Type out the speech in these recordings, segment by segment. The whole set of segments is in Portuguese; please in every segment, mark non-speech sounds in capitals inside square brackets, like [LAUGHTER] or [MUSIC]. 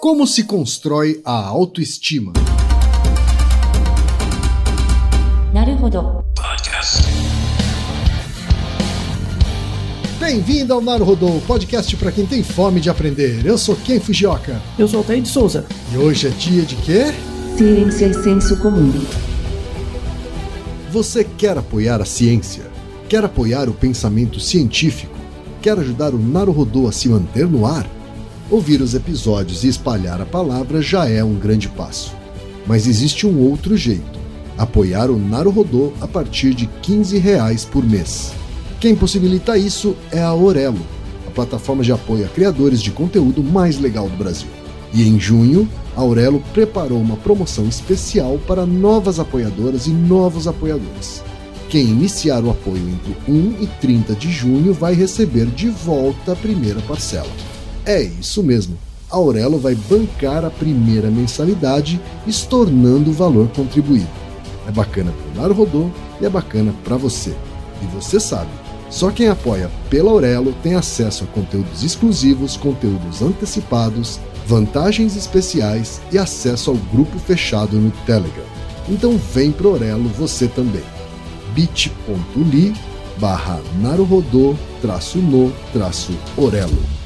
Como se constrói a autoestima? Naruhodo. Bem-vindo ao Naruhodô, podcast para quem tem fome de aprender. Eu sou Ken Fujioka. Eu sou Altair de Souza. E hoje é dia de quê? Ciência e senso comum. Você quer apoiar a ciência? Quer apoiar o pensamento científico? Quer ajudar o Naruhodô a se manter no ar? Ouvir os episódios e espalhar a palavra já é um grande passo. Mas existe um outro jeito: apoiar o Naruhodô a partir de 15 reais por mês. Quem possibilita isso é a Orelo, a plataforma de apoio a criadores de conteúdo mais legal do Brasil. E em junho, a Aurelo preparou uma promoção especial para novas apoiadoras e novos apoiadores. Quem iniciar o apoio entre 1 e 30 de junho vai receber de volta a primeira parcela. É isso mesmo. A Aurelo vai bancar a primeira mensalidade, estornando o valor contribuído. É bacana para o Naruhodô e é bacana para você. E você sabe, só quem apoia pela Aurelo tem acesso a conteúdos exclusivos, conteúdos antecipados, vantagens especiais e acesso ao grupo fechado no Telegram. Então vem pro Aurelo você também. bit.ly barra naruhodô traço no traço Orelo.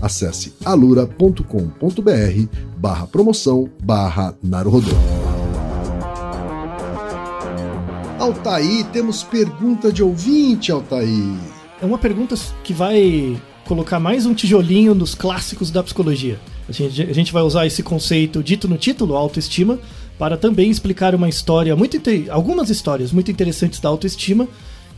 acesse alura.com.br barra promoção barra Naruhodô. Altaí, temos pergunta de ouvinte, Altaí. É uma pergunta que vai colocar mais um tijolinho nos clássicos da psicologia. A gente, a gente vai usar esse conceito dito no título, autoestima, para também explicar uma história muito algumas histórias muito interessantes da autoestima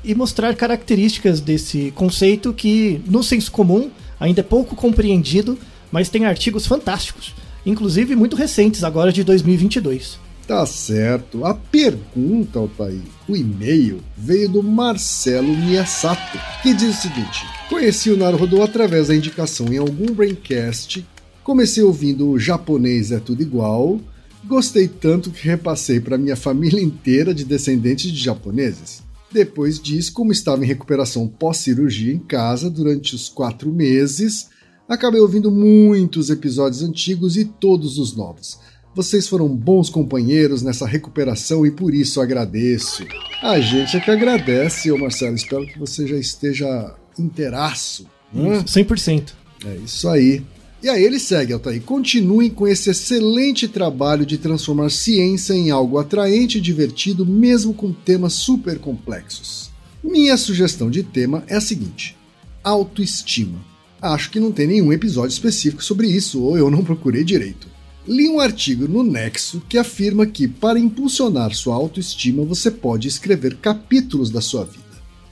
e mostrar características desse conceito que no senso comum ainda é pouco compreendido, mas tem artigos fantásticos, inclusive muito recentes agora de 2022. Tá certo. A pergunta, Altair, o e-mail, veio do Marcelo Miyasato, que diz o seguinte: Conheci o Naruhodo através da indicação em algum braincast, comecei ouvindo o japonês é tudo igual, gostei tanto que repassei para minha família [LAUGHS] inteira de descendentes de japoneses. Depois disso, como estava em recuperação pós-cirurgia em casa durante os quatro meses, acabei ouvindo muitos episódios antigos e todos os novos vocês foram bons companheiros nessa recuperação e por isso agradeço. A gente é que agradece, ô Marcelo. Espero que você já esteja inteiraço. Né? 100%. É isso aí. E aí ele segue, Altair. Continuem com esse excelente trabalho de transformar ciência em algo atraente e divertido, mesmo com temas super complexos. Minha sugestão de tema é a seguinte: autoestima. Acho que não tem nenhum episódio específico sobre isso, ou eu não procurei direito. Li um artigo no Nexo que afirma que, para impulsionar sua autoestima, você pode escrever capítulos da sua vida.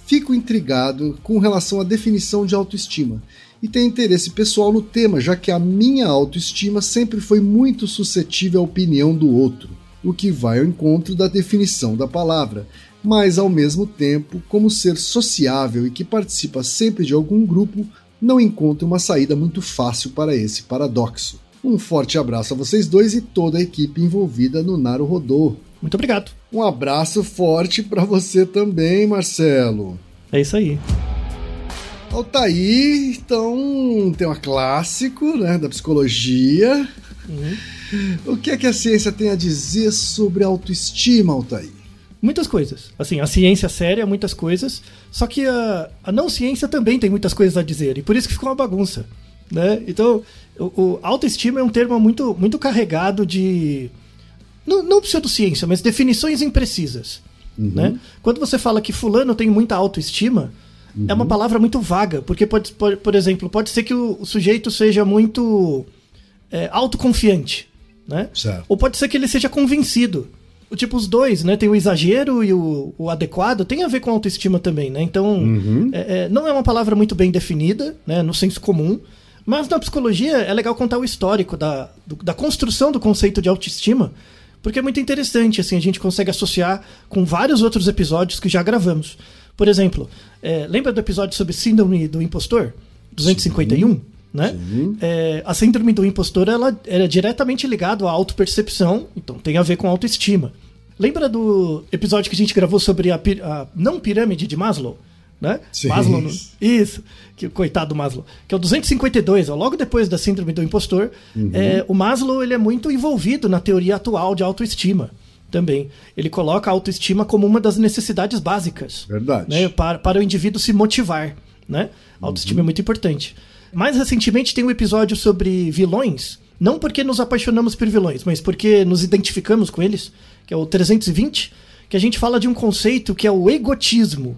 Fico intrigado com relação à definição de autoestima e tenho interesse pessoal no tema, já que a minha autoestima sempre foi muito suscetível à opinião do outro, o que vai ao encontro da definição da palavra, mas ao mesmo tempo, como ser sociável e que participa sempre de algum grupo, não encontro uma saída muito fácil para esse paradoxo. Um forte abraço a vocês dois e toda a equipe envolvida no Naru Rodô. Muito obrigado. Um abraço forte para você também, Marcelo. É isso aí. Então, tem um clássico né, da psicologia. Uhum. O que é que a ciência tem a dizer sobre autoestima, Altair? Muitas coisas. Assim, a ciência séria, muitas coisas. Só que a, a não ciência também tem muitas coisas a dizer. E por isso que ficou uma bagunça. Né? Então, o, o, autoestima é um termo muito, muito carregado de. Não, não pseudociência, mas definições imprecisas. Né? Quando você fala que fulano tem muita autoestima, é uma palavra muito vaga, porque, pode, pode- por exemplo, pode ser que o, o sujeito seja muito é, autoconfiante, né? Certo. Ou pode ser que ele seja convencido. O Tipo, os dois, né? Tem o exagero e o, o adequado, tem a ver com autoestima também, né? Então, é- é, não é uma palavra muito bem definida, né? No senso comum. Mas na psicologia é legal contar o histórico da, do- da construção do conceito de autoestima, porque é muito interessante, assim, a gente consegue associar com vários outros episódios que já gravamos. Por exemplo, é, lembra do episódio sobre síndrome do impostor? 251? Né? É, a síndrome do impostor ela era diretamente ligada à autopercepção, então tem a ver com autoestima. Lembra do episódio que a gente gravou sobre a, a não pirâmide de Maslow? Né? Sim. Maslow, no- isso, que coitado do Maslow, que é o 252, ó, logo depois da síndrome do impostor. É, o Maslow ele é muito envolvido na teoria atual de autoestima também. Ele coloca a autoestima como uma das necessidades básicas Verdade. né, para, para o indivíduo se motivar. Né? A autoestima é muito importante. Mais recentemente tem um episódio sobre vilões, não porque nos apaixonamos por vilões, mas porque nos identificamos com eles, que é o 320, que a gente fala de um conceito que é o egotismo.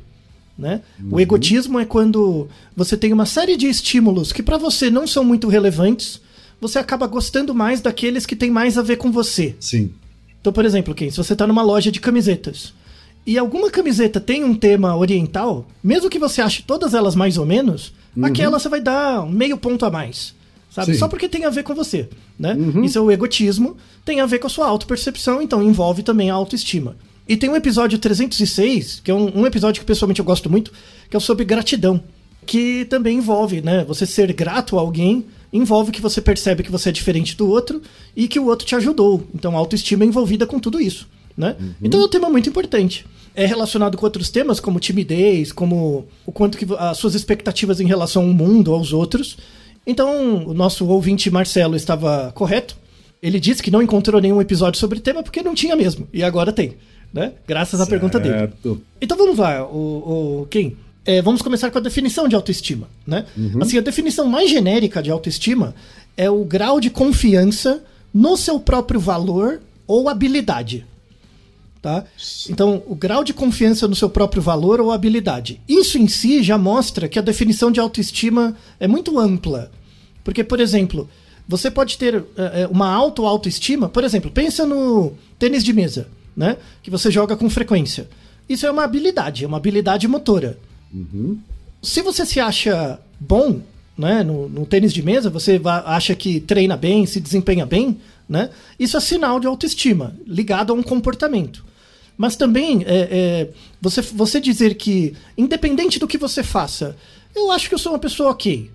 Né? O egotismo é quando você tem uma série de estímulos que para você não são muito relevantes, você acaba gostando mais daqueles que têm mais a ver com você. Sim. Então, por exemplo, Ken, se você está numa loja de camisetas e alguma camiseta tem um tema oriental, mesmo que você ache todas elas mais ou menos, aquela você vai dar meio ponto a mais. Sabe? Sim. Só porque tem a ver com você. Né? Isso é o egotismo, tem a ver com a sua autopercepção, então envolve também a autoestima. E tem um episódio 306, que é um, um episódio que pessoalmente eu gosto muito, que é sobre gratidão. Que também envolve, né? Você ser grato a alguém envolve que você percebe que você é diferente do outro e que o outro te ajudou. Então a autoestima é envolvida com tudo isso. Né? Então é um tema muito importante. É relacionado com outros temas, como timidez, como o quanto que as suas expectativas em relação ao mundo, aos outros. Então, o nosso ouvinte Marcelo estava correto. Ele disse que não encontrou nenhum episódio sobre o tema porque não tinha mesmo. E agora tem, né? Graças à pergunta dele. Certo. Então vamos lá, o, o Kim. É, vamos começar com a definição de autoestima, né? Assim, a definição mais genérica de autoestima é o grau de confiança no seu próprio valor ou habilidade. Tá? Então, o grau de confiança no seu próprio valor ou habilidade. Isso em si já mostra que a definição de autoestima é muito ampla. Porque, por exemplo, você pode ter eh, eh, uma auto-autoestima, por exemplo, pensa no tênis de mesa, né? Que você joga com frequência. Isso é uma habilidade, é uma habilidade motora. Se você se acha bom, né, no, no tênis de mesa, você acha que treina bem, se desempenha bem, né? Isso é sinal de autoestima, ligado a um comportamento. Mas também é, é, você, você dizer que, independente do que você faça, eu acho que eu sou uma pessoa ok.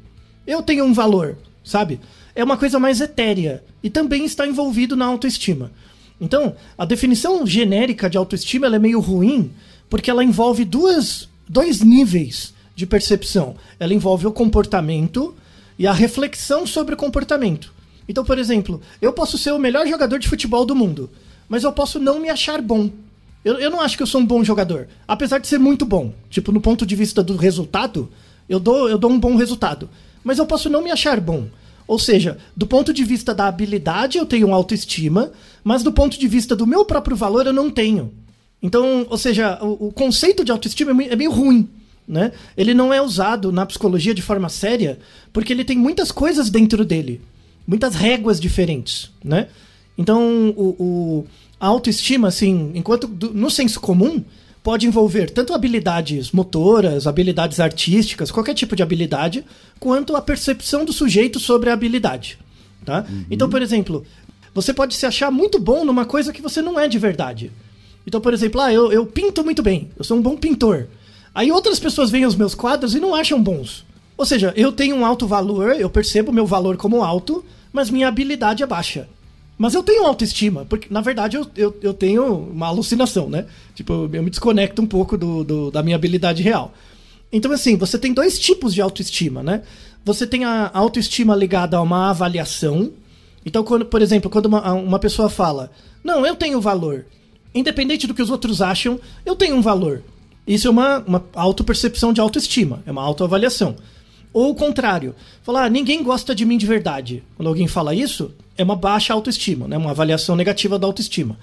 Eu tenho um valor, sabe? É uma coisa mais etérea e também está envolvido na autoestima. Então, a definição genérica de autoestima é meio ruim porque ela envolve duas, dois níveis de percepção. Ela envolve o comportamento e a reflexão sobre o comportamento. Então, por exemplo, eu posso ser o melhor jogador de futebol do mundo, mas eu posso não me achar bom. Eu, eu não acho que eu sou um bom jogador, apesar de ser muito bom. Tipo, no ponto de vista do resultado, eu dou, eu dou um bom resultado. Mas eu posso não me achar bom. Ou seja, do ponto de vista da habilidade, eu tenho autoestima, mas do ponto de vista do meu próprio valor, eu não tenho. Então, ou seja, o, o conceito de autoestima é é meio ruim. Né? Ele não é usado na psicologia de forma séria, porque ele tem muitas coisas dentro dele, muitas réguas diferentes. Né? Então, o, o- a autoestima, assim, enquanto do- no senso comum, pode envolver tanto habilidades motoras, habilidades artísticas, qualquer tipo de habilidade, quanto a percepção do sujeito sobre a habilidade. Tá? Então, por exemplo, você pode se achar muito bom numa coisa que você não é de verdade. Então, por exemplo, ah, eu, eu pinto muito bem, eu sou um bom pintor. Aí outras pessoas veem os meus quadros e não acham bons. Ou seja, eu tenho um alto valor, eu percebo meu valor como alto, mas minha habilidade é baixa. Mas eu tenho autoestima, porque na verdade eu, eu, eu tenho uma alucinação, né? Tipo, eu me desconecto um pouco do, do- da minha habilidade real. Então, assim, você tem dois tipos de autoestima, né? Você tem a autoestima ligada a uma avaliação. Então, quando, por exemplo, quando uma, uma pessoa fala, não, eu tenho valor. Independente do que os outros acham, eu tenho um valor. Isso é uma, uma autopercepção de autoestima, é uma autoavaliação. Ou o contrário, falar, ah, ninguém gosta de mim de verdade. Quando alguém fala isso, é uma baixa autoestima, né? uma avaliação negativa da autoestima.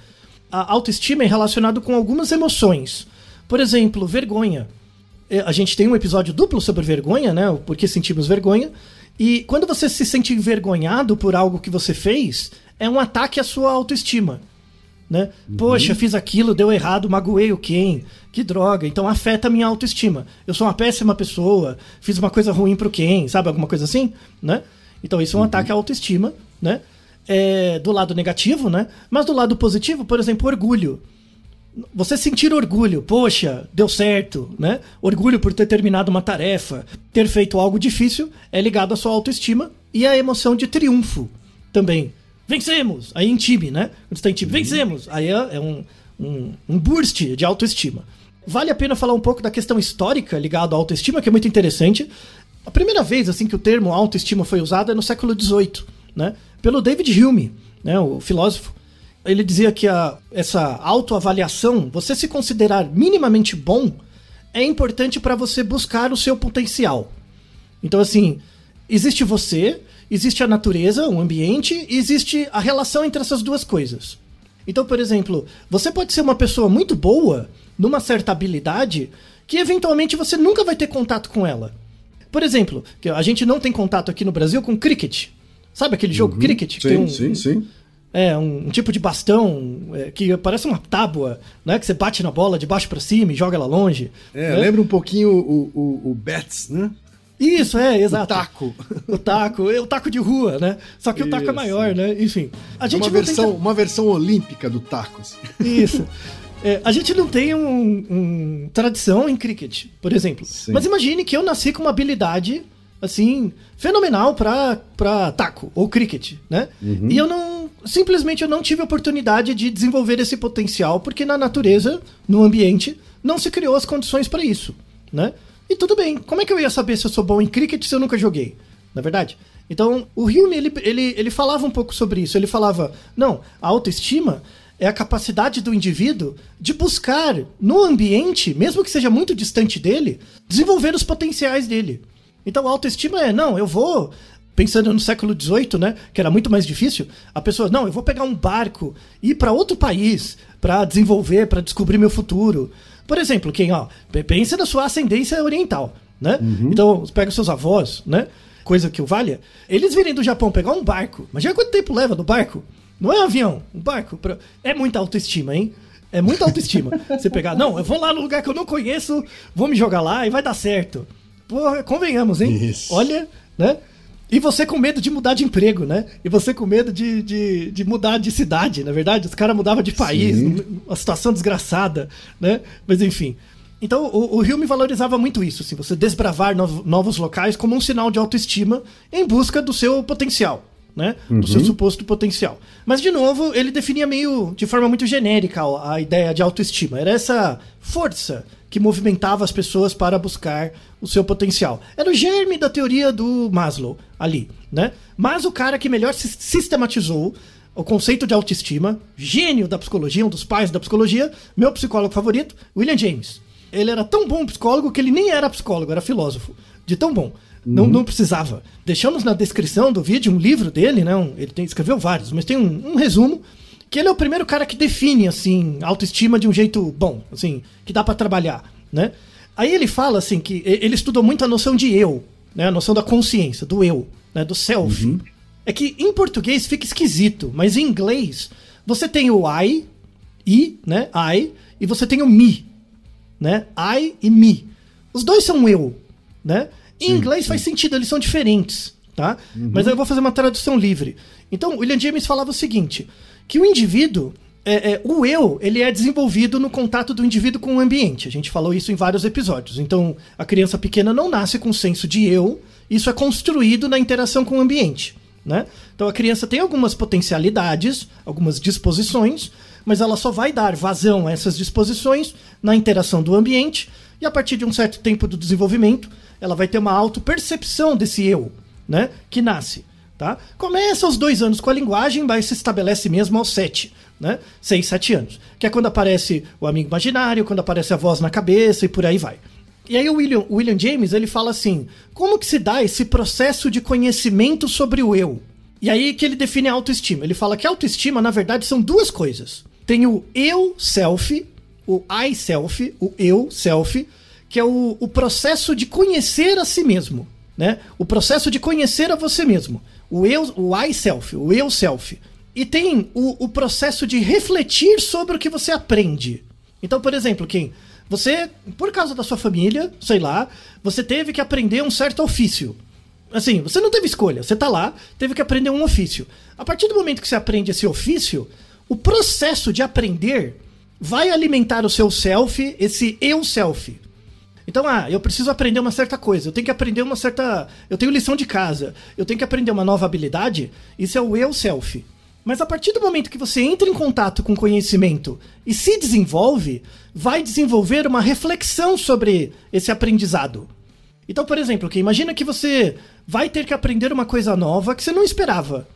a autoestima é relacionado com algumas emoções. Por exemplo, vergonha. É, A gente tem um episódio duplo sobre vergonha, né? O porquê sentimos vergonha. E quando você se sente envergonhado por algo que você fez, é um ataque à sua autoestima. Né? Poxa, fiz aquilo, deu errado, magoei o quem? Que droga. Então afeta a minha autoestima. Eu sou uma péssima pessoa, fiz uma coisa ruim pro quem, sabe? Alguma coisa assim, né? Então isso é um ataque à autoestima, né? É, do lado negativo, né? Mas do lado positivo, por exemplo, orgulho. Você sentir orgulho, poxa, deu certo, né? Orgulho por ter terminado uma tarefa, ter feito algo difícil, é ligado à sua autoestima e à emoção de triunfo também. Vencemos! Aí em time, né? Quando você tá em time, vencemos! Aí é, é um, um, um burst de autoestima. Vale a pena falar um pouco da questão histórica ligada à autoestima, que é muito interessante. A primeira vez assim que o termo autoestima foi usado é no século XVIII, né? Pelo David Hume, né? O filósofo ele dizia que a, essa autoavaliação, você se considerar minimamente bom, é importante para você buscar o seu potencial. Então, assim, existe você, existe a natureza, o ambiente, e existe a relação entre essas duas coisas. Então, por exemplo, você pode ser uma pessoa muito boa numa certa habilidade que eventualmente você nunca vai ter contato com ela. Por exemplo, a gente não tem contato aqui no Brasil com cricket. Sabe aquele jogo cricket? que Uhum. Sim, tem sim, sim. é, um, um tipo de bastão é, que parece uma tábua, né? Que você bate na bola de baixo pra cima e joga ela longe. É, né? lembra um pouquinho o, o, o Bats, né? Isso, é, exato. O taco. O taco, é o taco de rua, né? Só que o taco é Isso. maior, né? Enfim. A gente uma, não tem versão, uma versão olímpica do taco. assim. Isso. É, a gente não tem um, um tradição em cricket, por exemplo. Sim. Mas imagine que eu nasci com uma habilidade, assim, fenomenal pra, pra taco ou cricket, né? E eu não. Simplesmente eu não tive oportunidade de desenvolver esse potencial, porque na natureza, no ambiente, não se criou as condições pra isso, né? E tudo bem, como é que eu ia saber se eu sou bom em cricket se eu nunca joguei? Na é verdade? Então, o Hume, ele, ele, ele falava um pouco sobre isso. Ele falava, não, a autoestima é a capacidade do indivíduo de buscar no ambiente, mesmo que seja muito distante dele, desenvolver os potenciais dele. Então a autoestima é, não, eu vou. Pensando no século XVIII, né, que era muito mais difícil, a pessoa, não, eu vou pegar um barco e ir para outro país para desenvolver, para descobrir meu futuro. Por exemplo, quem, ó, pe- pensa na sua ascendência oriental, né? Então, pega os seus avós, né? Coisa que o valha. Eles virem do Japão pegar um barco. Imagina quanto tempo leva no barco? Não é um avião, um barco. pra- É muita autoestima, hein? É muita autoestima. [LAUGHS] Você pegar, não, eu vou lá no lugar que eu não conheço, vou me jogar lá e vai dar certo. Porra, convenhamos, hein? Isso. Olha, né? E você com medo de mudar de emprego, né? E você com medo de, de, de mudar de cidade, na verdade? Os caras mudavam de país, Sim. uma situação desgraçada, né? Mas enfim. Então o, o Hume valorizava muito isso, assim, você desbravar novo- novos locais como um sinal de autoestima em busca do seu potencial, né? Do seu suposto potencial. Mas de novo, ele definia meio de forma muito genérica a a ideia de autoestima. Era essa força que movimentava as pessoas para buscar o seu potencial. Era o germe da teoria do Maslow ali, né? Mas o cara que melhor sis- sistematizou o conceito de autoestima, gênio da psicologia, um dos pais da psicologia, meu psicólogo favorito, William James. Ele era tão bom psicólogo que ele nem era psicólogo, era filósofo. De tão bom. Não, não precisava. Deixamos na descrição do vídeo um livro dele, né? um- ele tem, escreveu vários, mas tem um, um resumo que ele é o primeiro cara que define assim autoestima de um jeito bom, assim, que dá pra trabalhar, né? Aí ele fala assim que ele estudou muito a noção de eu, né? A noção da consciência, do eu, né, do self. É que em português fica esquisito, mas em inglês você tem o I, I, né? I, e você tem o me, né? I e me. Os dois são eu, né? Em inglês faz sentido, eles são diferentes, tá? Mas eu vou fazer uma tradução livre. Então, William James falava o seguinte, que o indivíduo, é, é, o eu, ele é desenvolvido no contato do indivíduo com o ambiente. A gente falou isso em vários episódios. Então, a criança pequena não nasce com senso de eu, isso é construído na interação com o ambiente. Né? Então a criança tem algumas potencialidades, algumas disposições, mas ela só vai dar vazão a essas disposições na interação do ambiente e a partir de um certo tempo do desenvolvimento, ela vai ter uma autopercepção desse eu, né? Que nasce. Tá? Começa aos dois anos com a linguagem, mas se estabelece mesmo aos sete, né? Seis, sete anos. Que é quando aparece o amigo imaginário, quando aparece a voz na cabeça e por aí vai. E aí o William, o William James, ele fala assim, como que se dá esse processo de conhecimento sobre o eu? E aí que ele define a autoestima. Ele fala que a autoestima, na verdade, são duas coisas. tem o eu self, o I self, o eu self, que é o, o processo de conhecer a si mesmo, né? O processo de conhecer a você mesmo. O eu, o I self, o eu self. E tem o, o processo de refletir sobre o que você aprende. Então, por exemplo, quem você, por causa da sua família, sei lá, você teve que aprender um certo ofício. Assim, você não teve escolha, você tá lá, teve que aprender um ofício. A partir do momento que você aprende esse ofício, o processo de aprender vai alimentar o seu self, esse eu self. Então, ah, eu preciso aprender uma certa coisa, eu tenho que aprender uma certa. Eu tenho lição de casa, eu tenho que aprender uma nova habilidade, isso é o eu self. Mas a partir do momento que você entra em contato com conhecimento e se desenvolve, vai desenvolver uma reflexão sobre esse aprendizado. Então, por exemplo, que imagina que você vai ter que aprender uma coisa nova que você não esperava.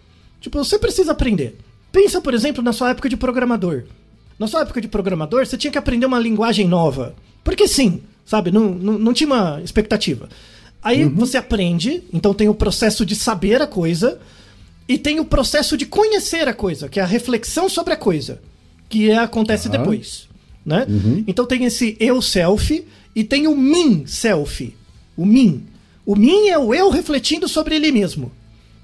Tipo, você precisa aprender. Pensa, por exemplo, na sua época de programador. Na sua época de programador, você tinha que aprender uma linguagem nova. Porque sim, sabe? Não, não, não tinha uma expectativa. Aí uhum. você aprende, então tem o processo de saber a coisa, e tem o processo de conhecer a coisa, que é a reflexão sobre a coisa, que é, acontece depois. Né? Uhum. Então tem esse eu self e tem o mim self. O mim. O mim é o eu refletindo sobre ele mesmo.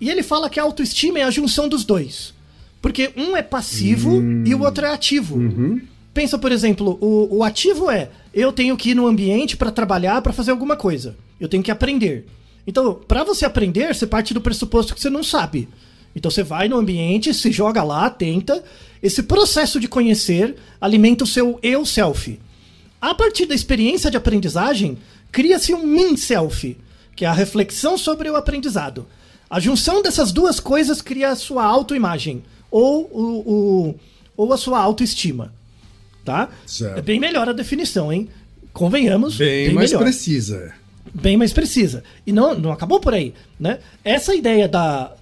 E ele fala que a autoestima é a junção dos dois. Porque um é passivo uhum. e o outro é ativo. Uhum. Pensa, por exemplo, o, o ativo é eu tenho que ir no ambiente para trabalhar, para fazer alguma coisa. Eu tenho que aprender. Então, para você aprender, você parte do pressuposto que você não sabe. Então você vai no ambiente, se joga lá, tenta. Esse processo de conhecer alimenta o seu eu self. A partir da experiência de aprendizagem, cria-se um min self, que é a reflexão sobre o aprendizado. A junção dessas duas coisas cria a sua autoimagem ou, o, o, ou a sua autoestima. Tá? Certo. É bem melhor a definição, hein? Convenhamos. Bem, bem mais melhor. precisa bem mais precisa. E não, não acabou por aí, né? Essa ideia da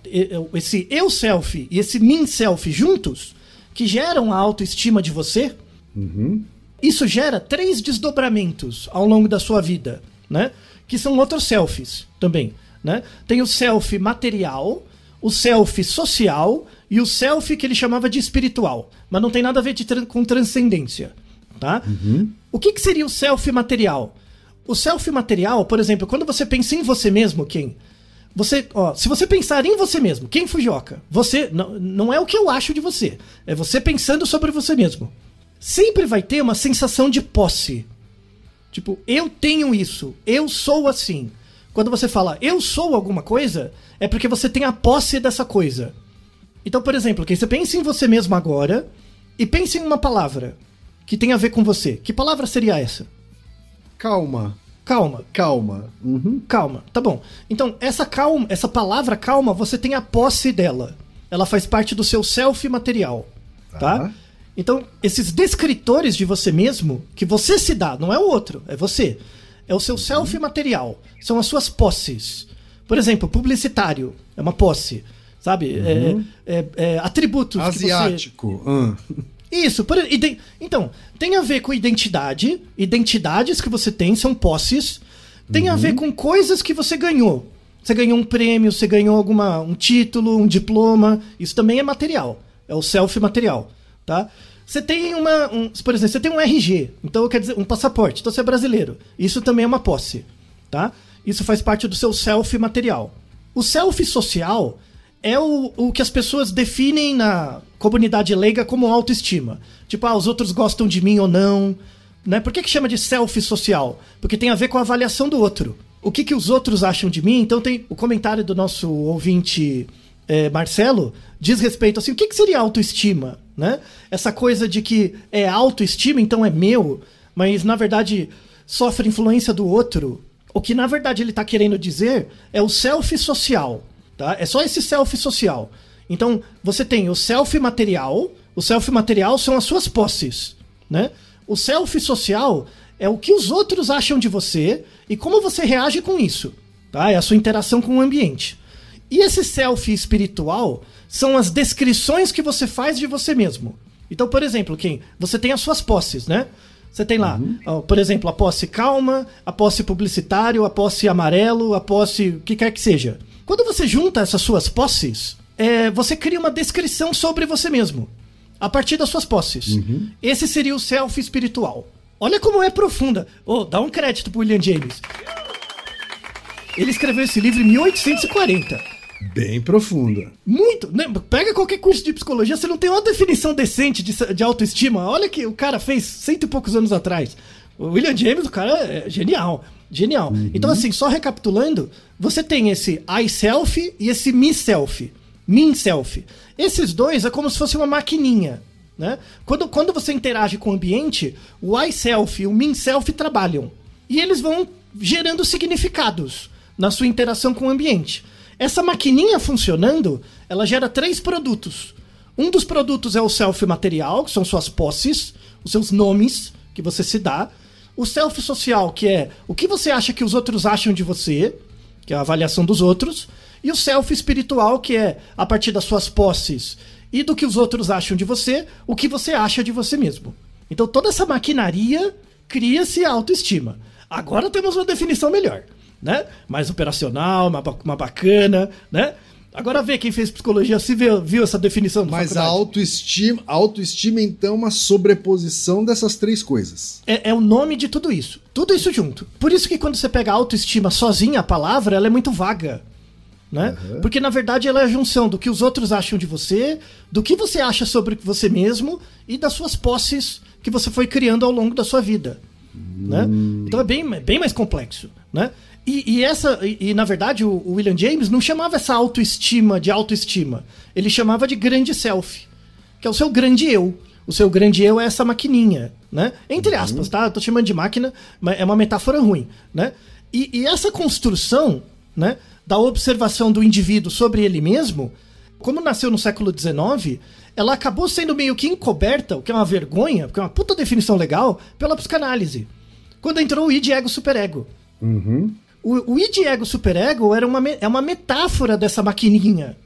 esse eu self e esse mim self juntos que geram a autoestima de você, uhum. isso gera três desdobramentos ao longo da sua vida, né? Que são outros selfies também, né? Tem o self material, o self social e o self que ele chamava de espiritual, mas não tem nada a ver com transcendência, tá? Uhum. O que, que seria o self material? O self material, por exemplo, quando você pensa em você mesmo, quem? Você, ó, se você pensar em você mesmo, quem Fujioka? Você não, não é o que eu acho de você, é você pensando sobre você mesmo. Sempre vai ter uma sensação de posse. Tipo, eu tenho isso, eu sou assim. Quando você fala eu sou alguma coisa, é porque você tem a posse dessa coisa. Então, por exemplo, que você pensa em você mesmo agora e pense em uma palavra que tem a ver com você. Que palavra seria essa? Calma. Calma. Calma. Uhum. Calma. Tá bom. Então, essa calma, essa palavra calma, você tem a posse dela. Ela faz parte do seu self material. Tá? tá? Então, esses descritores de você mesmo, que você se dá, não é o outro, é você. É o seu uhum. self material. São as suas posses. Por exemplo, publicitário é uma posse. Sabe? Uhum. É, é, é, atributos. Asiático. Que você... Ah. Isso, por, então, tem a ver com identidade, identidades que você tem são posses, tem uhum. a ver com coisas que você ganhou. Você ganhou um prêmio, você ganhou alguma um título, um diploma, isso também é material, é o self material, tá? Você tem uma, um, por exemplo, você tem um RG, então quer dizer um passaporte, então você é brasileiro. Isso também é uma posse, tá? Isso faz parte do seu self material. O self social é o, o que as pessoas definem na comunidade leiga como autoestima. Tipo, ah, os outros gostam de mim ou não. Né? Por que, que chama de selfie social? Porque tem a ver com a avaliação do outro. O que, que os outros acham de mim? Então tem o comentário do nosso ouvinte é, Marcelo diz respeito assim, o que, que seria autoestima? Né? Essa coisa de que é autoestima, então é meu, mas na verdade sofre influência do outro. O que na verdade ele está querendo dizer é o self social. Tá? É só esse self social. Então, você tem o self material, o self material são as suas posses, né? O self social é o que os outros acham de você e como você reage com isso, tá? É a sua interação com o ambiente. E esse self espiritual são as descrições que você faz de você mesmo. Então, por exemplo, quem você tem as suas posses, né? Você tem lá, uhum. por exemplo, a posse calma, a posse publicitário, a posse amarelo, a posse o que quer que seja. Quando você junta essas suas posses, é, você cria uma descrição sobre você mesmo. a partir das suas posses. Esse seria o self espiritual. Olha como é profunda. Oh, dá um crédito pro William James. Ele escreveu esse livro em 1840. Bem profunda. Muito. Né? Pega qualquer curso de psicologia, você não tem uma definição decente de, de autoestima. Olha que o cara fez cento e poucos anos atrás. O William James, o cara é genial. Genial. Então, assim, só recapitulando, você tem esse I self e esse me self. Me self. Esses dois é como se fosse uma maquininha. Né? Quando, quando você interage com o ambiente, o I self e o me self trabalham. E eles vão gerando significados na sua interação com o ambiente. Essa maquininha funcionando, ela gera três produtos. Um dos produtos é o self material, que são suas posses, os seus nomes que você se dá. O self social, que é o que você acha que os outros acham de você, que é a avaliação dos outros. E o self espiritual, que é a partir das suas posses e do que os outros acham de você, o que você acha de você mesmo. Então toda essa maquinaria cria-se autoestima. Agora temos uma definição melhor, né? Mais operacional, uma, uma bacana, né? Agora vê quem fez psicologia se viu, viu essa definição. da Mas a autoestima, a autoestima, então, é uma sobreposição dessas três coisas. É, é o nome de tudo isso. Tudo isso junto. Por isso que quando você pega a autoestima sozinha, a palavra, ela é muito vaga. Né? Porque na verdade ela é a junção do que os outros acham de você, do que você acha sobre você mesmo e das suas posses que você foi criando ao longo da sua vida. Né? Então é bem, bem mais complexo. Né? E, e essa, e, e, na verdade o, o William James não chamava essa autoestima de autoestima. Ele chamava de grande self, que é o seu grande eu. O seu grande eu é essa maquininha, né? Entre aspas, tá? Eu tô chamando de máquina, mas é uma metáfora ruim, né? E, e essa construção, né, da observação do indivíduo sobre ele mesmo, como nasceu no século XIX, ela acabou sendo meio que encoberta, o que é uma vergonha, porque é uma puta definição legal, pela psicanálise. Quando entrou o id ego superego. O, o id ego superego era uma, é uma metáfora dessa maquininha,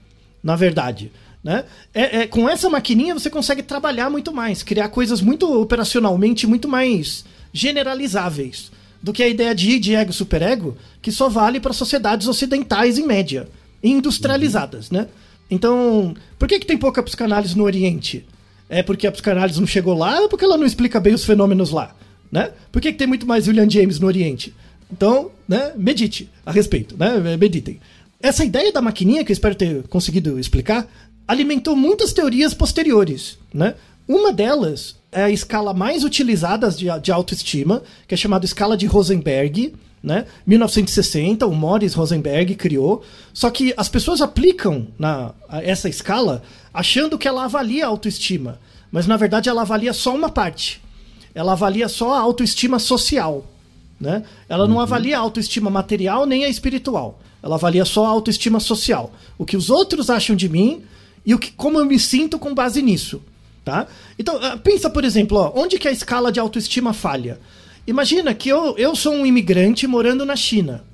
na verdade. Né? É, é- com essa maquininha você consegue trabalhar muito mais, criar coisas muito operacionalmente muito mais generalizáveis do que a ideia de id ego superego, que só vale para sociedades ocidentais em média, industrializadas, né? Então, por que, que tem pouca psicanálise no Oriente? É porque a psicanálise não chegou lá ou porque ela não explica bem os fenômenos lá? Né? Por que, que tem muito mais William James no Oriente? Então, né, medite a respeito, né? Meditem. Essa ideia da maquininha, que eu espero ter conseguido explicar, alimentou muitas teorias posteriores, né? Uma delas é a escala mais utilizada de, de autoestima, que é chamada escala de Rosenberg, né? 1960, o Morris Rosenberg criou. Só que as pessoas aplicam na, essa escala achando que ela avalia a autoestima, mas na verdade ela avalia só uma parte. Ela avalia só a autoestima social, né? Ela não avalia a autoestima material nem a espiritual. Ela avalia só a autoestima social. O que os outros acham de mim e o que, como eu me sinto com base nisso. Tá? Então, ah, pensa, por exemplo, ó, onde que a escala de autoestima falha? Imagina que eu, eu sou um imigrante morando na China.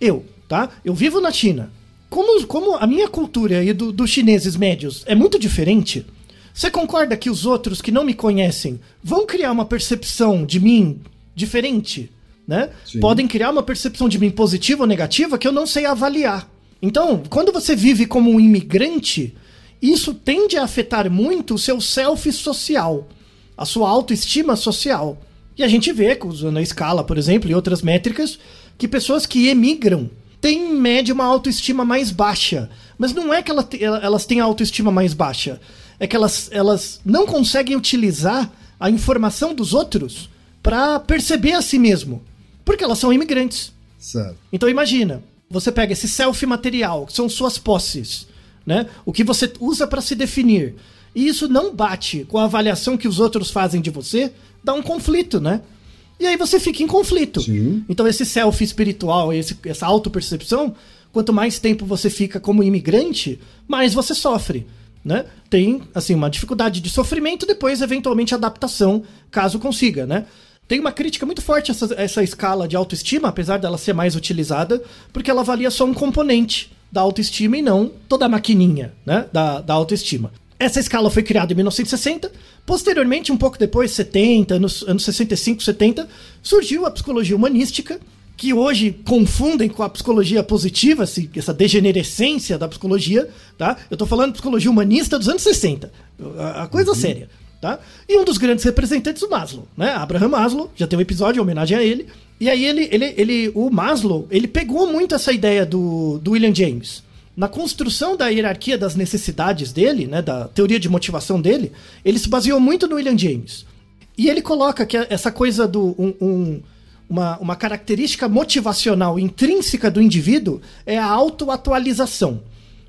Eu, tá? Eu vivo na China. Como, como a minha cultura e do, dos chineses médios é muito diferente, você concorda que os outros que não me conhecem vão criar uma percepção de mim diferente? Né? Sim. Podem criar uma percepção de mim positiva ou negativa que eu não sei avaliar. Então, quando você vive como um imigrante, isso tende a afetar muito o seu self social, a sua autoestima social. E a gente vê, usando a escala, por exemplo, e outras métricas, que pessoas que emigram têm, em média, uma autoestima mais baixa. Mas não é que ela te- elas têm autoestima mais baixa, é que elas, elas não conseguem utilizar a informação dos outros para perceber a si mesmo. Porque elas são imigrantes. Certo. Então imagina, você pega esse self material, que são suas posses, né? O que você usa para se definir. E isso não bate com a avaliação que os outros fazem de você, dá um conflito, né? E aí você fica em conflito. Sim. Então esse self espiritual, esse, essa autopercepção, quanto mais tempo você fica como imigrante, mais você sofre. Né? Tem assim uma dificuldade de sofrimento, depois eventualmente adaptação, caso consiga, né? Tem uma crítica muito forte a essa, a essa escala de autoestima, apesar dela ser mais utilizada, porque ela avalia só um componente da autoestima e não toda a maquininha né? da, da autoestima. Essa escala foi criada em 1960. Posteriormente, um pouco depois, 70, anos, anos 65, 70, surgiu a psicologia humanística, que hoje confundem com a psicologia positiva, esse- essa degenerescência da psicologia, tá? Eu tô falando de psicologia humanista dos anos 60, a, a coisa séria, tá? E um dos grandes representantes, o Maslow, né? Abraham Maslow, já tem um episódio em homenagem a ele. E aí ele, ele, ele o Maslow, ele pegou muito essa ideia do, do William James. Na construção da hierarquia das necessidades dele, né, da teoria de motivação dele, ele se baseou muito no William James. E ele coloca que essa coisa do um- um- uma, uma característica motivacional intrínseca do indivíduo é a autoatualização.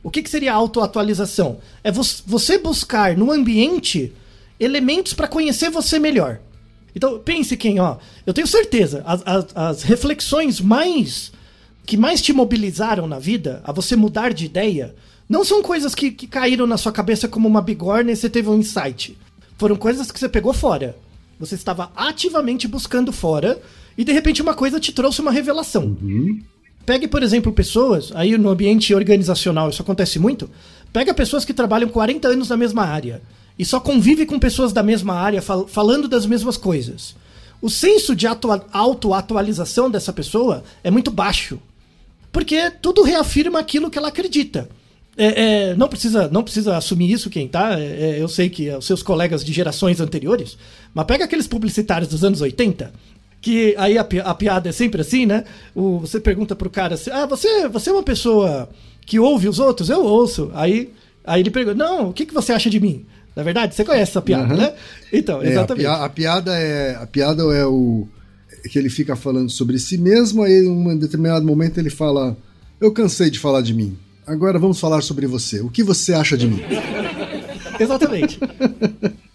O que, que seria autoatualização? É vo- você buscar no ambiente elementos para conhecer você melhor. Então, pense quem, ó, eu tenho certeza, as, as, as reflexões mais que mais te mobilizaram na vida, a você mudar de ideia, não são coisas que, que caíram na sua cabeça como uma bigorna e você teve um insight. Foram coisas que você pegou fora. Você estava ativamente buscando fora e de repente uma coisa te trouxe uma revelação. Pegue, por exemplo, pessoas, aí no ambiente organizacional isso acontece muito. Pega pessoas que trabalham 40 anos na mesma área e só convive com pessoas da mesma área fal- falando das mesmas coisas. O senso de atua- autoatualização dessa pessoa é muito baixo. Porque tudo reafirma aquilo que ela acredita. É, é, não, precisa, não precisa assumir isso quem tá. É, é, eu sei que os seus colegas de gerações anteriores, mas pega aqueles publicitários dos anos 80, que aí a, pi- a piada é sempre assim, né? O, você pergunta pro cara assim: Ah, você, você é uma pessoa que ouve os outros? Eu ouço. Aí, aí ele pergunta: Não, o que, que você acha de mim? Na verdade, você conhece essa piada, Uhum. né? Então, É, a, exatamente. pia- a piada é a piada é o que ele fica falando sobre si mesmo, aí em um determinado momento ele fala: "Eu cansei de falar de mim. Agora vamos falar sobre você. O que você acha de mim?" Exatamente.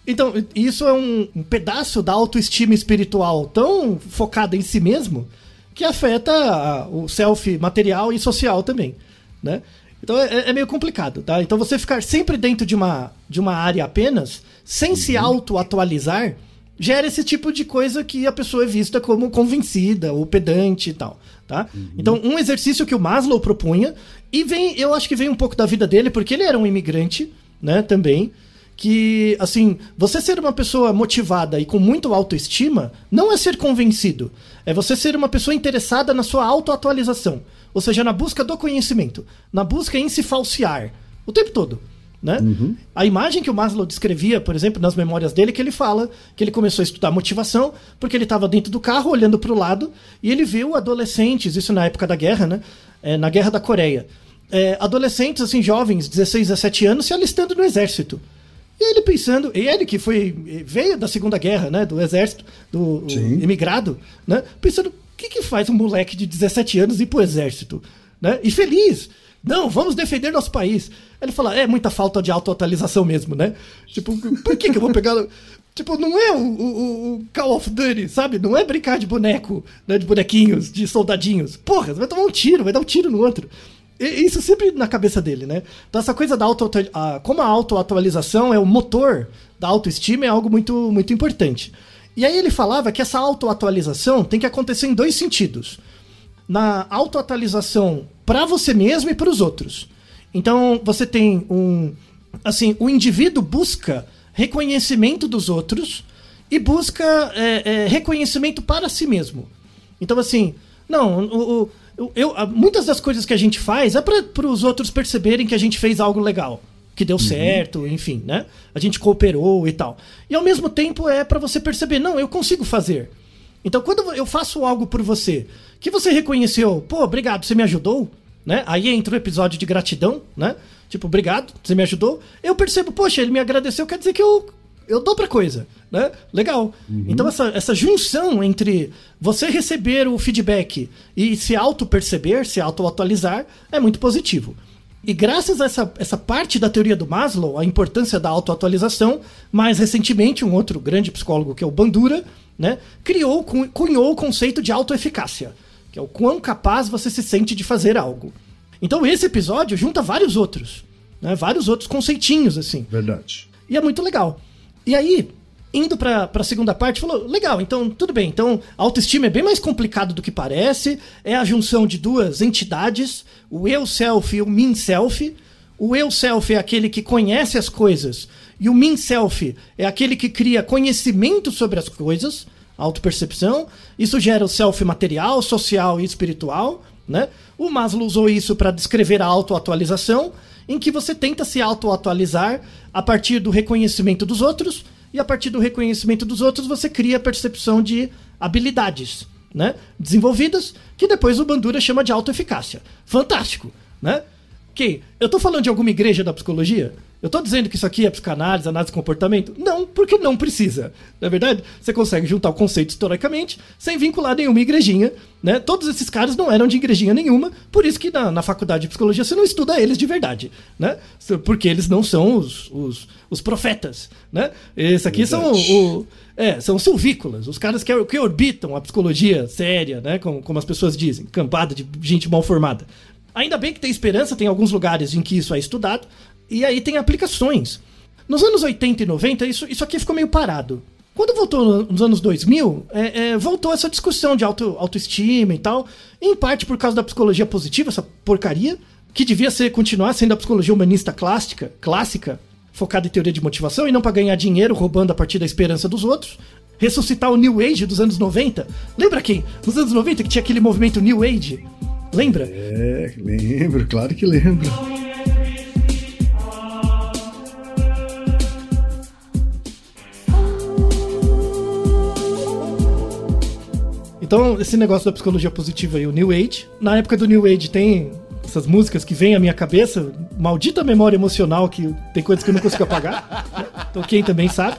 Então, isso é um, um pedaço da autoestima espiritual tão focada em si mesmo que afeta a- o self material e social também, né? Então é, é meio complicado, tá? Então você ficar sempre dentro de uma, de uma área apenas, sem se auto-atualizar, gera esse tipo de coisa que a pessoa é vista como convencida ou pedante e tal, tá? Então, um exercício que o Maslow propunha, e vem, eu acho que vem um pouco da vida dele, porque ele era um imigrante, né, também, que, assim, você ser uma pessoa motivada e com muito autoestima não é ser convencido, é você ser uma pessoa interessada na sua autoatualização, ou seja, na busca do conhecimento, na busca em se falsear, o tempo todo. Né? A imagem que o Maslow descrevia, por exemplo, nas memórias dele, que ele fala que ele começou a estudar motivação porque ele estava dentro do carro olhando para o lado e ele viu adolescentes, isso na época da guerra, né? É, na guerra da Coreia. É, adolescentes, assim, jovens, 16, 17 anos, se alistando no exército. E ele pensando, e ele que foi veio da Segunda Guerra, né, do exército, do imigrado, né, pensando, o que que faz um moleque de 17 anos ir pro exército, né? E feliz. Não, vamos defender nosso país. Ele fala, é muita falta de autoatualização mesmo, né? Tipo, por que que eu vou pegar [LAUGHS] Tipo, não é o, o- o Call of Duty, sabe? Não é brincar de boneco, né? De bonequinhos, de soldadinhos. Porra, você vai tomar um tiro, vai dar um tiro no outro. Isso sempre na cabeça dele, né? Então essa coisa da auto a, como a autoatualização é o motor da autoestima é algo muito, muito importante. E aí ele falava que essa autoatualização tem que acontecer em dois sentidos. Na autoatualização para você mesmo e para os outros. Então você tem um assim, o indivíduo busca reconhecimento dos outros e busca é, é, reconhecimento para si mesmo. Então, assim, não, o, o- eu, muitas das coisas que a gente faz é para os outros perceberem que a gente fez algo legal, que deu certo, enfim, né? A gente cooperou e tal. E ao mesmo tempo é para você perceber, não, eu consigo fazer. Então, quando eu faço algo por você, que você reconheceu, pô, obrigado, você me ajudou, né? Aí entra o episódio de gratidão, né? Tipo, obrigado, você me ajudou. Eu percebo, poxa, ele me agradeceu, quer dizer que eu, eu dou pra coisa, né? Legal. Então, essa, essa junção entre você receber o feedback e se auto-perceber, se auto-atualizar, é muito positivo. E graças a essa, essa parte da teoria do Maslow, a importância da autoatualização, mais recentemente, um outro grande psicólogo, que é o Bandura, né, criou, cu- cunhou o conceito de autoeficácia, que é o quão capaz você se sente de fazer algo. Então esse episódio junta vários outros, né, vários outros conceitinhos, assim. Verdade. E é muito legal. E aí, indo pra, pra segunda parte, falou: legal, então tudo bem. Então, a autoestima é bem mais complicado do que parece. É a junção de duas entidades: o eu self e o min self. O eu self é aquele que conhece as coisas, e o min self é aquele que cria conhecimento sobre as coisas. a autopercepção. Isso gera o self material, social e espiritual. Né? O Maslow usou isso para descrever a autoatualização, em que você tenta se autoatualizar a partir do reconhecimento dos outros, e a partir do reconhecimento dos outros você cria a percepção de habilidades né? desenvolvidas, que depois o Bandura chama de autoeficácia. Fantástico, né? Que eu tô falando de alguma igreja da psicologia? Eu tô dizendo que isso aqui é psicanálise, análise de comportamento? Não, porque não precisa. Na é verdade, você consegue juntar o conceito historicamente sem vincular nenhuma igrejinha, né? Todos esses caras não eram de igrejinha nenhuma, por isso que na, na faculdade de psicologia você não estuda eles de verdade, né? Porque eles não são os, os, os profetas, né? Esses aqui verdade. são o, é, são silvícolas, os caras que, que orbitam a psicologia séria, né? Como, como as pessoas dizem, campada de gente mal formada. Ainda bem que tem esperança, tem alguns lugares em que isso é estudado, e aí tem aplicações. Nos anos 80 e 90, isso, isso aqui ficou meio parado. Quando voltou nos anos 2000, é, é, voltou essa discussão de auto, autoestima e tal, em parte por causa da psicologia positiva, essa porcaria, que devia ser continuar sendo a psicologia humanista clássica, clássica, focada em teoria de motivação e não para ganhar dinheiro roubando a partir da esperança dos outros. Ressuscitar o New Age dos anos 90. Lembra quem? Nos anos 90 que tinha aquele movimento New Age? Lembra? É, lembro, claro que lembro. Então, esse negócio da psicologia positiva e o New Age. Na época do New Age tem essas músicas que vêm à minha cabeça, maldita memória emocional que tem coisas que eu não consigo apagar. né? Então quem também sabe.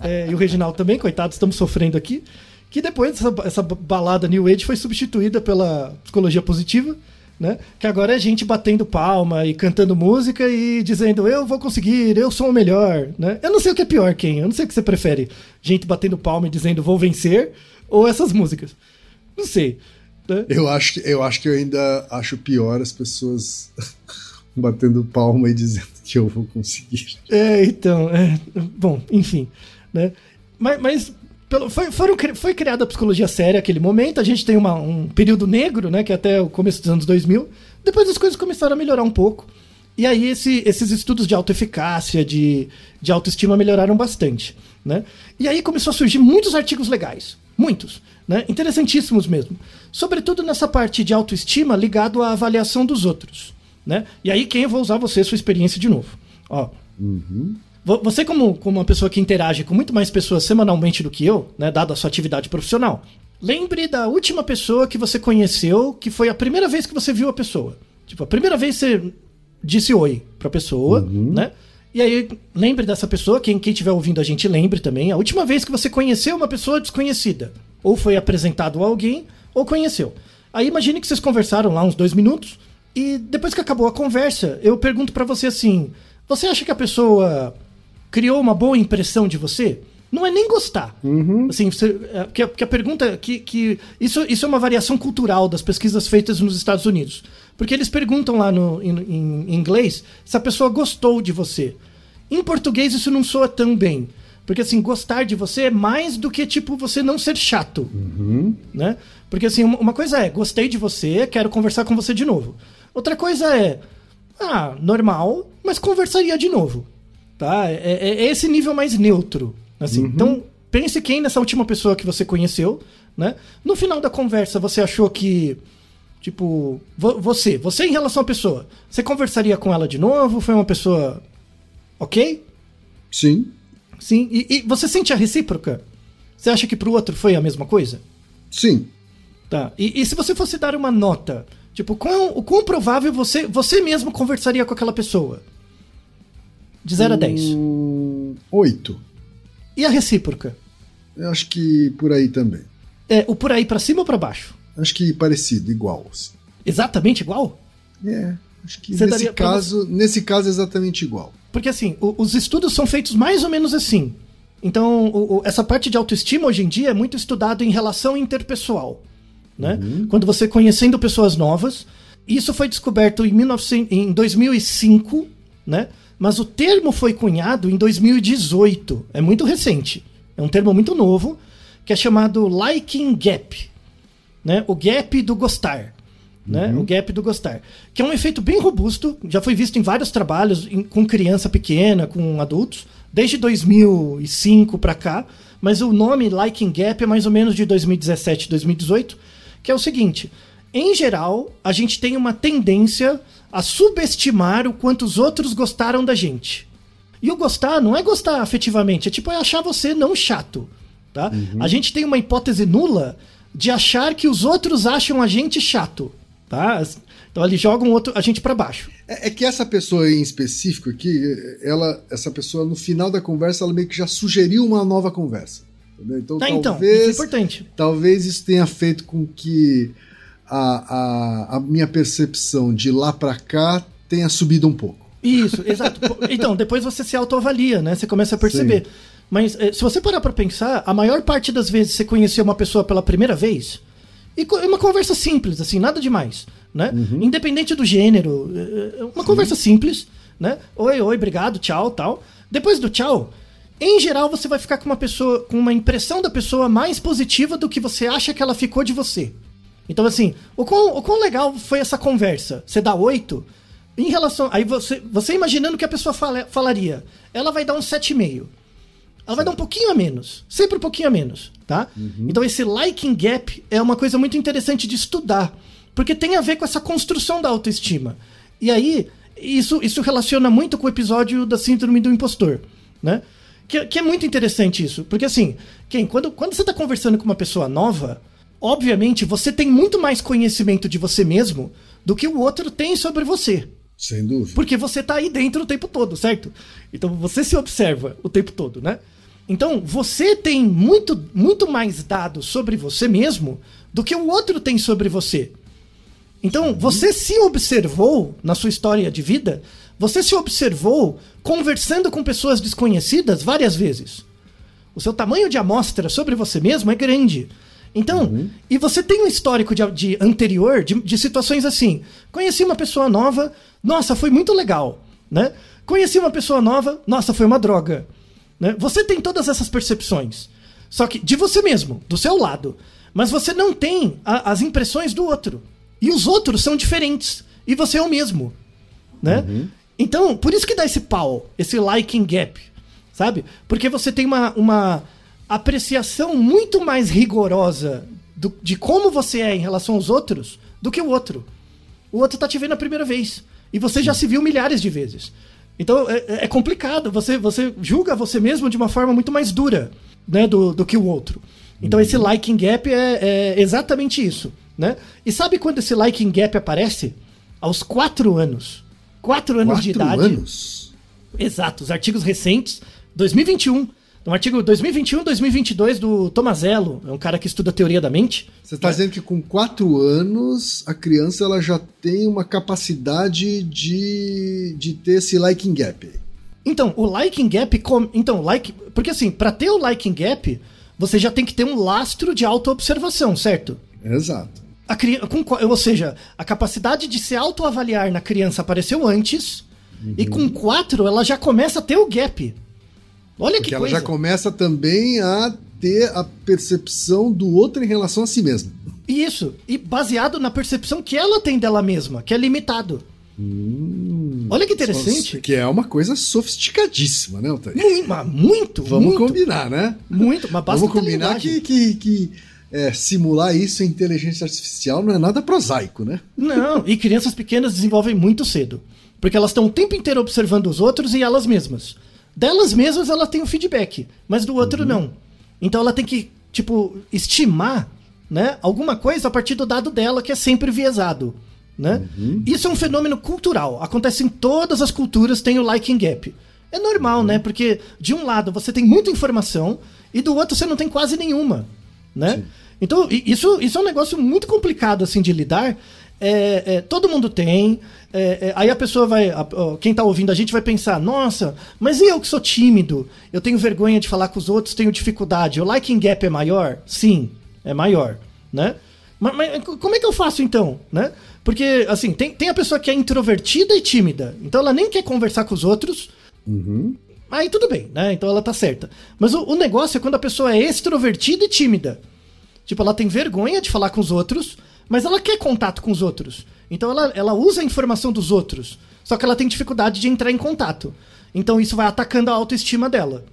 É, e o Reginaldo também, coitado, estamos sofrendo aqui. Que depois essa, essa balada New Age foi substituída pela psicologia positiva. Né? Que agora é gente batendo palma e cantando música e dizendo eu vou conseguir, eu sou o melhor, né? Eu não sei o que é pior, quem? Eu não sei o que você prefere. Gente batendo palma e dizendo vou vencer ou essas músicas. Não sei. Né? Eu, acho que, eu acho que eu ainda acho pior as pessoas [LAUGHS] batendo palma e dizendo que eu vou conseguir. É, então. É, bom, enfim. Né? Mas, mas pelo, foi, foram, foi criada a psicologia séria naquele momento. A gente tem uma, um período negro, né? Que é até o começo dos anos 2000. Depois as coisas começaram a melhorar um pouco. E aí esse, esses estudos de autoeficácia, de, de autoestima melhoraram bastante. Né? E aí começou a surgir muitos artigos legais. Muitos. Né? Interessantíssimos mesmo. Sobretudo nessa parte de autoestima ligado à avaliação dos outros. Né? E aí, quem eu vou usar você, sua experiência de novo. Ó. Uhum. Você, como, como uma pessoa que interage com muito mais pessoas semanalmente do que eu, né, dada a sua atividade profissional, lembre da última pessoa que você conheceu, que foi a primeira vez que você viu a pessoa. Tipo, a primeira vez que você disse oi pra pessoa, uhum. né? E aí, lembre dessa pessoa, quem estiver ouvindo a gente lembre também, a última vez que você conheceu uma pessoa desconhecida. Ou foi apresentado a alguém, ou conheceu. Aí imagine que vocês conversaram lá uns dois minutos, e depois que acabou a conversa, eu pergunto para você assim: você acha que a pessoa criou uma boa impressão de você? Não é nem gostar. Uhum. Assim, você, é, que, a, que a pergunta. Que, que isso, isso é uma variação cultural das pesquisas feitas nos Estados Unidos. Porque eles perguntam lá no, em, em inglês se a pessoa gostou de você. Em português isso não soa tão bem. Porque, assim, gostar de você é mais do que, tipo, você não ser chato. Uhum. Né? Porque, assim, uma coisa é, gostei de você, quero conversar com você de novo. Outra coisa é, ah, normal, mas conversaria de novo. Tá? É, é, é esse nível mais neutro. Assim. Uhum. Então, pense quem nessa última pessoa que você conheceu, né? No final da conversa, você achou que Tipo, você, você em relação à pessoa, você conversaria com ela de novo? Foi uma pessoa ok? Sim. Sim. E, e você sente a recíproca? Você acha que pro outro foi a mesma coisa? Sim. Tá. E, e se você fosse dar uma nota, tipo, quão, o quão provável você, você mesmo conversaria com aquela pessoa? De 0 a 10. 8. E a recíproca? Eu acho que por aí também. É, o por aí para cima ou para baixo? Acho que parecido, igual. Assim. Exatamente igual? É, acho que Você nesse caso, nesse caso exatamente igual. Porque assim, o, os estudos são feitos mais ou menos assim. Então, o, o, essa parte de autoestima hoje em dia é muito estudado em relação interpessoal. Né? Uhum. Quando você conhecendo pessoas novas. Isso foi descoberto em, 19, em 2005, né? mas o termo foi cunhado em 2018. É muito recente. É um termo muito novo, que é chamado liking gap né? O gap do gostar. Né? Uhum. O gap do gostar. Que é um efeito bem robusto, já foi visto em vários trabalhos em, com criança pequena, com adultos, desde 2005 para cá, mas o nome Liking Gap é mais ou menos de 2017, 2018, que é o seguinte: em geral, a gente tem uma tendência a subestimar o quanto os outros gostaram da gente. E o gostar não é gostar afetivamente, é tipo é achar você não chato, tá? Uhum. A gente tem uma hipótese nula de achar que os outros acham a gente chato, tá? Então eles jogam outro, a gente para baixo. É, é, que essa pessoa em específico aqui, ela, essa pessoa no final da conversa, ela meio que já sugeriu uma nova conversa. Entendeu? Então, ah, então talvez, isso é importante. Talvez isso tenha feito com que a, a, a minha percepção de lá para cá tenha subido um pouco. Isso, exato. [LAUGHS] então, depois você se autoavalia, né? Você começa a perceber. Sim. Mas eh, se você parar para pensar, a maior parte das vezes você conheceu uma pessoa pela primeira vez, e uma conversa simples, assim, nada demais né? Uhum. Independente do gênero, é, é uma Sim. conversa simples, né? Oi, oi, obrigado, tchau, tal. Depois do tchau, em geral você vai ficar com uma pessoa, com uma impressão da pessoa mais positiva do que você acha que ela ficou de você. Então assim, o quão, o quão legal foi essa conversa? Você dá oito? Em relação. Aí você, você imaginando que a pessoa fala, falaria, ela vai dar um 7,5. Ela vai dar um pouquinho a menos. Sempre um pouquinho a menos, tá? Uhum. Então esse liking gap é uma coisa muito interessante de estudar. Porque tem a ver com essa construção da autoestima. E aí, isso, isso relaciona muito com o episódio da síndrome do impostor, né? Que, que é muito interessante isso. Porque assim, quem, quando, quando você está conversando com uma pessoa nova, obviamente você tem muito mais conhecimento de você mesmo do que o outro tem sobre você. Sem dúvida. Porque você está aí dentro o tempo todo, certo? Então você se observa o tempo todo, né? Então você tem muito, muito mais dados sobre você mesmo do que o outro tem sobre você. Então, você se observou na sua história de vida, você se observou conversando com pessoas desconhecidas várias vezes. O seu tamanho de amostra sobre você mesmo é grande. Então, uhum. e você tem um histórico de, de anterior de, de, situações assim. Conheci uma pessoa nova, nossa, foi muito legal, né? Conheci uma pessoa nova, nossa, foi uma droga. Né? Você tem todas essas percepções. Só que de você mesmo, do seu lado. Mas você não tem a, as impressões do outro. E os outros são diferentes. E você é o mesmo. Né? Uhum. Então, por isso que dá esse pau, esse liking gap. Sabe? Porque você tem uma, uma apreciação muito mais rigorosa do, de como você é em relação aos outros do que o outro. O outro tá te vendo a primeira vez. E você já se viu milhares de vezes. Então é, é, complicado. Você, você julga você mesmo de uma forma muito mais dura né, do, do que o outro. Então uhum. esse liking gap é, é exatamente isso. Né? E sabe quando esse liking gap aparece? Aos quatro anos. Quatro anos quatro de idade. anos? Exato, os artigos recentes, 2021. Um artigo 2021-2022 do Tomazello, é um cara que estuda a teoria da mente. Você está é. dizendo que com quatro anos a criança ela já tem uma capacidade de, de ter esse liking gap. Então, o liking gap. Então, like. Porque assim, para ter o liking gap, você já tem que ter um lastro de autoobservação, certo? Exato. A criança, ou seja, a capacidade de se autoavaliar na criança apareceu antes, uhum. e com quatro ela já começa a ter o gap. Olha Porque que ela coisa. já começa também a ter a percepção do outro em relação a si mesma. Isso, e baseado na percepção que ela tem dela mesma, que é limitado. Hum, Olha que interessante. Que é uma coisa sofisticadíssima, né, Altair? Muito, muito. Vamos muito, combinar, né? Muito, mas basta Vamos combinar que, que, que é, simular isso em inteligência artificial não é nada prosaico, né? Não, e crianças pequenas desenvolvem muito cedo. Porque elas estão o tempo inteiro observando os outros e elas mesmas. Delas mesmas ela tem o feedback, mas do outro uhum. não. Então ela tem que, tipo, estimar né, alguma coisa a partir do dado dela que é sempre viesado. Né? Uhum. Isso é um fenômeno cultural. Acontece em todas as culturas, tem o liking gap. É normal, uhum. né? Porque de um lado você tem muita informação e do outro você não tem quase nenhuma. Né? Sim. Então, isso, isso é um negócio muito complicado assim de lidar. É, é, todo mundo tem. É, é aí a pessoa vai. A, quem está ouvindo a gente vai pensar: nossa, mas e eu que sou tímido? Eu tenho vergonha de falar com os outros, tenho dificuldade. O liking gap é maior? Sim, é maior. Né? Mas, mas como é que eu faço então? Né? Porque, assim, tem, tem a pessoa que é introvertida e tímida. Então ela nem quer conversar com os outros. Uhum. Aí tudo bem, né? Então ela tá certa. Mas o, o negócio é quando a pessoa é extrovertida e tímida. Tipo, ela tem vergonha de falar com os outros, mas ela quer contato com os outros. Então ela, ela usa a informação dos outros. Só que ela tem dificuldade de entrar em contato. Então isso vai atacando a autoestima dela.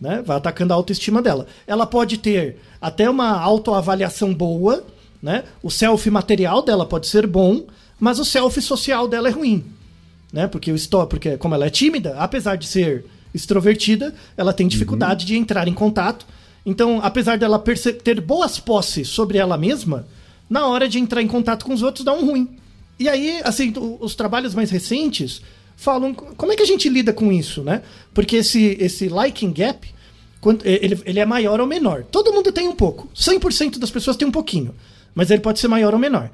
né? Vai atacando a autoestima dela. Ela pode ter até uma autoavaliação boa, né? O self material dela pode ser bom, mas o self social dela é ruim, né? Porque o stop, porque como ela é tímida, apesar de ser extrovertida, ela tem dificuldade uhum. de entrar em contato. Então, apesar dela ter boas posses sobre ela mesma, na hora de entrar em contato com os outros dá um ruim. E aí, assim, os trabalhos mais recentes falam como é que a gente lida com isso, né? Porque esse, esse liking gap, ele, ele é maior ou menor. Todo mundo tem um pouco. 100% das pessoas tem um pouquinho. Mas ele pode ser maior ou menor.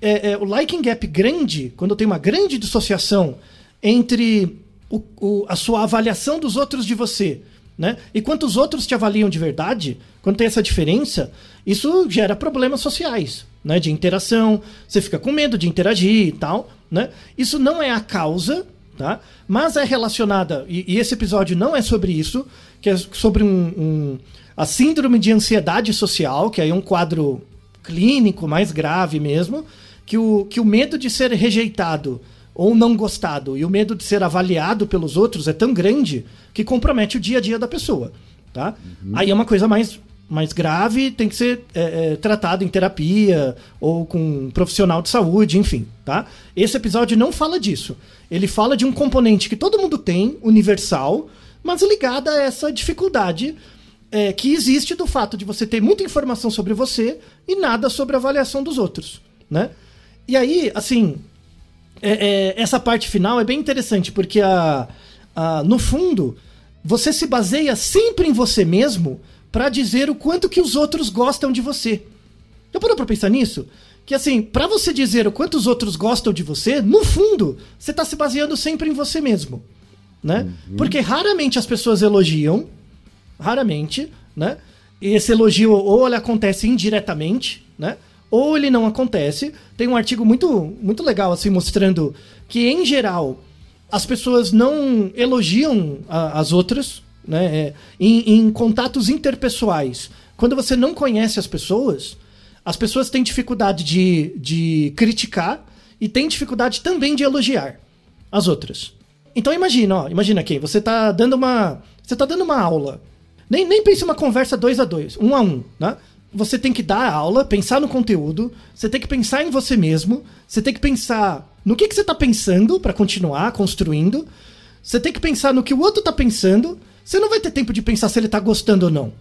É, é, o liking gap grande, quando tem uma grande dissociação entre o, o, a sua avaliação dos outros de você, né? E quantos outros te avaliam de verdade, quando tem essa diferença, isso gera problemas sociais, né? De interação, você fica com medo de interagir e tal, né? Isso não é a causa, tá? Mas é relacionada, e, e esse episódio não é sobre isso, que é sobre um, um, a síndrome de ansiedade social, que aí é um quadro clínico mais grave mesmo, que o, que o medo de ser rejeitado ou não gostado e o medo de ser avaliado pelos outros é tão grande que compromete o dia a dia da pessoa, tá? Uhum. Aí é uma coisa mais mais grave, tem que ser é, é, tratado em terapia ou com um profissional de saúde, enfim, tá? Esse episódio não fala disso. Ele fala de um componente que todo mundo tem, universal, mas ligada a essa dificuldade é, que existe do fato de você ter muita informação sobre você e nada sobre a avaliação dos outros, né? E aí, assim, é, é, essa parte final é bem interessante, porque a, a, no fundo, você se baseia sempre em você mesmo para dizer o quanto que os outros gostam de você. Já parou pra pensar nisso? Que assim, para você dizer o quanto os outros gostam de você, no fundo, você tá se baseando sempre em você mesmo, né? Uhum. Porque raramente as pessoas elogiam, raramente, né? E esse elogio ou ele acontece indiretamente, né? ou ele não acontece. Tem um artigo muito, muito legal, assim, mostrando que, em geral, as pessoas não elogiam a, as outras, né? É, em, em contatos interpessoais. Quando você não conhece as pessoas, as pessoas têm dificuldade de, de criticar e têm dificuldade também de elogiar as outras. Então imagina, ó, imagina quem, você está dando uma, você tá dando uma aula. Nem, nem pense uma conversa dois a dois, um a um, né? você tem que dar a aula, pensar no conteúdo, você tem que pensar em você mesmo, você tem que pensar no que, que você está pensando para continuar construindo, você tem que pensar no que o outro está pensando, você não vai ter tempo de pensar se ele está gostando ou não.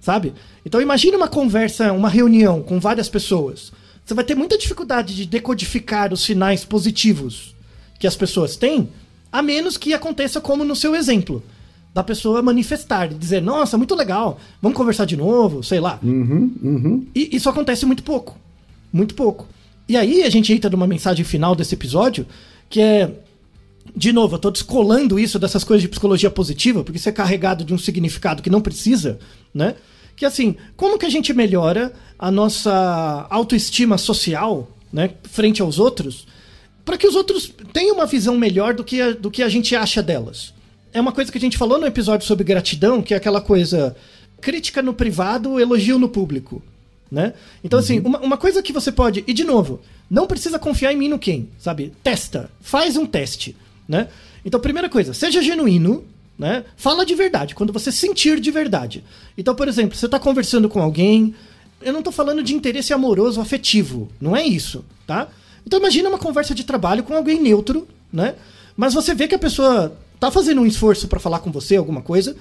Sabe? Então imagine uma conversa, uma reunião com várias pessoas. Você vai ter muita dificuldade de decodificar os sinais positivos que as pessoas têm, a menos que aconteça como no seu exemplo da pessoa manifestar, dizer, nossa, muito legal, vamos conversar de novo, sei lá. Uhum, uhum. E isso acontece muito pouco. Muito pouco. E aí a gente entra numa mensagem final desse episódio, que é. De novo, eu tô descolando isso dessas coisas de psicologia positiva, porque isso é carregado de um significado que não precisa, né? Que assim, como que a gente melhora a nossa autoestima social, né, frente aos outros, para que os outros tenham uma visão melhor do que a, do que a gente acha delas? é uma coisa que a gente falou no episódio sobre gratidão, que é aquela coisa crítica no privado, elogio no público. Né? Então, assim, uhum. assim, uma, uma coisa que você pode. E de novo, não precisa confiar em mim no quem, sabe? Testa, faz um teste. Né? Então, primeira coisa, seja genuíno, né? Fala de verdade, quando você sentir de verdade. Então, por exemplo, você está conversando com alguém, eu não estou falando de interesse amoroso, afetivo, não é isso, tá? Então imagina uma conversa de trabalho com alguém neutro, né? Mas você vê que a pessoa tá fazendo um esforço para falar com você, alguma coisa,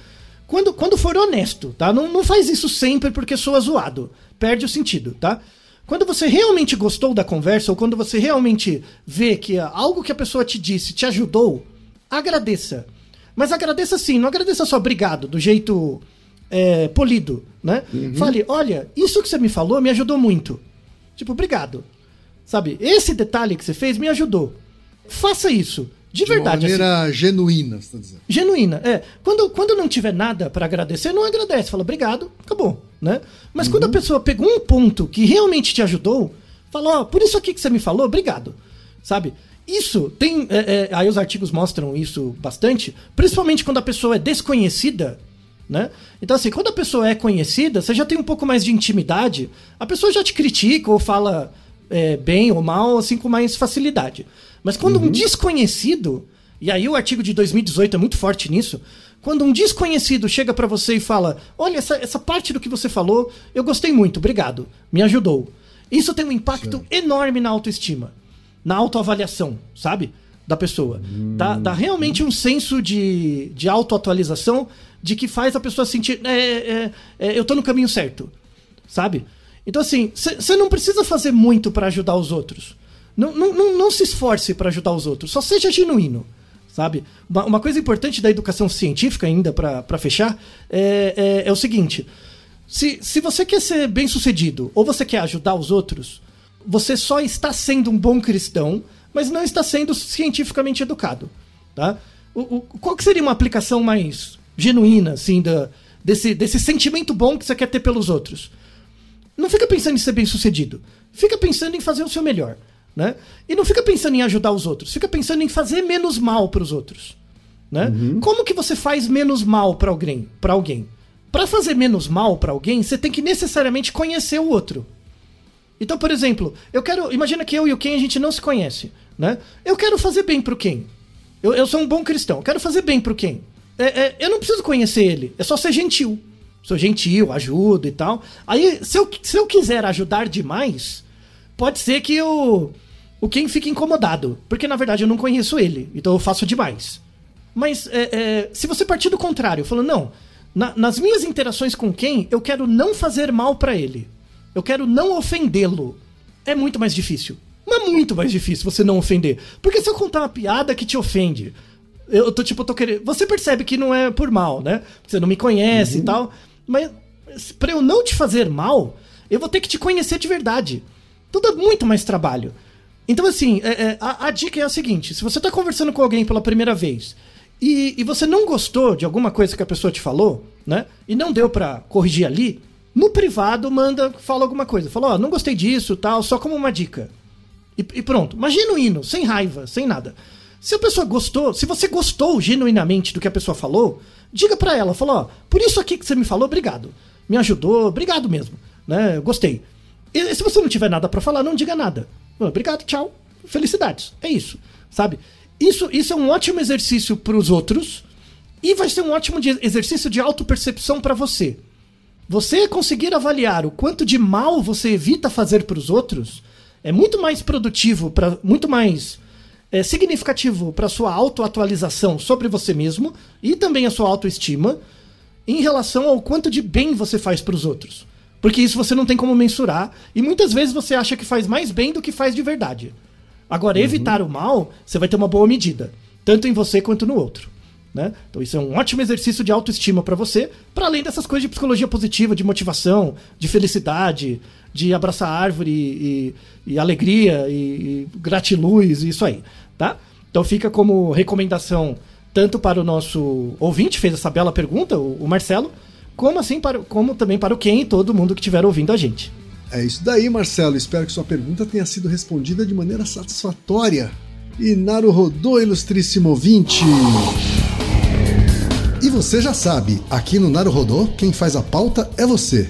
quando, quando for honesto, tá? Não, não faz isso sempre porque soa zoado. Perde o sentido, tá? Quando você realmente gostou da conversa, ou quando você realmente vê que algo que a pessoa te disse te ajudou, agradeça. Mas agradeça sim, não agradeça só obrigado, do jeito é, polido, né? Uhum. Fale, olha, isso que você me falou me ajudou muito. Tipo, obrigado. Sabe, esse detalhe que você fez me ajudou. Faça isso. De, de verdade. De maneira assim. genuína, você tá dizendo. Genuína, é. Quando, quando não tiver nada para agradecer, não agradece. Fala, obrigado, acabou, né? Mas uhum. quando a uhum. pessoa pegou um ponto que realmente te ajudou, falou, ó, oh, por isso aqui que você me falou, obrigado. Sabe? Isso tem. É, é, aí os artigos mostram isso bastante, principalmente quando a pessoa é desconhecida. Né? Então, assim, quando a pessoa é conhecida, você já tem um pouco mais de intimidade, a pessoa já te critica ou fala é, bem ou mal, assim, com mais facilidade. Mas quando uhum. um desconhecido, e aí o artigo de 2018 é muito forte nisso, Quando um desconhecido chega para você e fala: Olha, essa, essa parte do que você falou, eu gostei muito, obrigado, me ajudou. Isso tem um impacto Sim. enorme na autoestima, na autoavaliação, sabe? Da pessoa. Hum. Dá, dá realmente um senso de, de autoatualização de que faz a pessoa sentir: é, é, é, Eu tô no caminho certo, sabe? Então, assim, você não precisa fazer muito para ajudar os outros. Não, não, não, não se esforce para ajudar os outros, só seja genuíno sabe? Uma, coisa importante da educação científica, ainda para fechar, é, é, é, o seguinte: se, se você quer ser bem sucedido ou você quer ajudar os outros, você só está sendo um bom cristão, mas não está sendo cientificamente educado. Tá? O, o, qual que seria uma aplicação mais genuína, assim, da, desse, desse sentimento bom que você quer ter pelos outros? Não fica pensando em ser bem sucedido. Fica pensando em fazer o seu melhor. Né? E não fica pensando em ajudar os outros, fica pensando em fazer menos mal para os outros. Né? Uhum. Como que você faz menos mal para alguém? Para alguém? Para fazer menos mal para alguém, você tem que necessariamente conhecer o outro. Então, por exemplo, eu quero, imagina que eu e o Ken a gente não se conhece, né? Eu quero fazer bem pro Ken. Eu, eu sou um bom cristão, eu quero fazer bem pro Ken. É, é, eu não preciso conhecer ele, é só ser gentil. Sou gentil, ajudo e tal. Aí, se eu, se eu quiser ajudar demais, pode ser que eu o Ken fica incomodado, porque na verdade eu não conheço ele, então eu faço demais. Mas é, é, se você partir do contrário, falando, não, na, nas minhas interações com Ken, eu quero não fazer mal para ele. Eu quero não ofendê-lo. É muito mais difícil. Mas muito mais difícil você não ofender. Porque se eu contar uma piada que te ofende, eu tô tipo, eu tô querendo. Você percebe que não é por mal, né? Você não me conhece uhum. e tal. Mas pra eu não te fazer mal, eu vou ter que te conhecer de verdade. Tudo é muito mais trabalho. Então, assim, é, é, a, a, dica é a seguinte: se você está conversando com alguém pela primeira vez e, e, você não gostou de alguma coisa que a pessoa te falou, né? E não deu para corrigir ali, no privado manda, fala alguma coisa. Fala, ó, oh, não gostei disso, tal, só como uma dica. E, e pronto. Mas genuíno, sem raiva, sem nada. Se a pessoa gostou, se você gostou genuinamente do que a pessoa falou, diga para ela, fala, ó, por isso aqui que você me falou, obrigado. Me ajudou, obrigado mesmo, né? Gostei. E se você não tiver nada para falar, não diga nada. Obrigado, tchau. Felicidades. É isso, sabe? Isso, isso é um ótimo exercício para os outros e vai ser um ótimo exercício de autopercepção para você. Você conseguir avaliar o quanto de mal você evita fazer para os outros é muito mais produtivo, pra, muito mais é, significativo para sua autoatualização sobre você mesmo e também a sua autoestima em relação ao quanto de bem você faz para os outros. Porque isso você não tem como mensurar. E muitas vezes você acha que faz mais bem do que faz de verdade. Agora, uhum. evitar o mal, você vai ter uma boa medida. Tanto em você quanto no outro. Né? Então isso é um ótimo exercício de autoestima para você, para além dessas coisas de psicologia positiva, de motivação, de felicidade, de abraçar árvore e, e, e alegria e, e gratiluz e isso aí, tá? Então fica como recomendação tanto para o nosso ouvinte fez essa bela pergunta, o, o Marcelo, como assim para, como também para o Ken e todo mundo que estiver ouvindo a gente. É isso daí, Marcelo. Espero que sua pergunta tenha sido respondida de maneira satisfatória. E Naruhodô, ilustríssimo ouvinte! E você já sabe, aqui no Naruhodô, quem faz a pauta é você.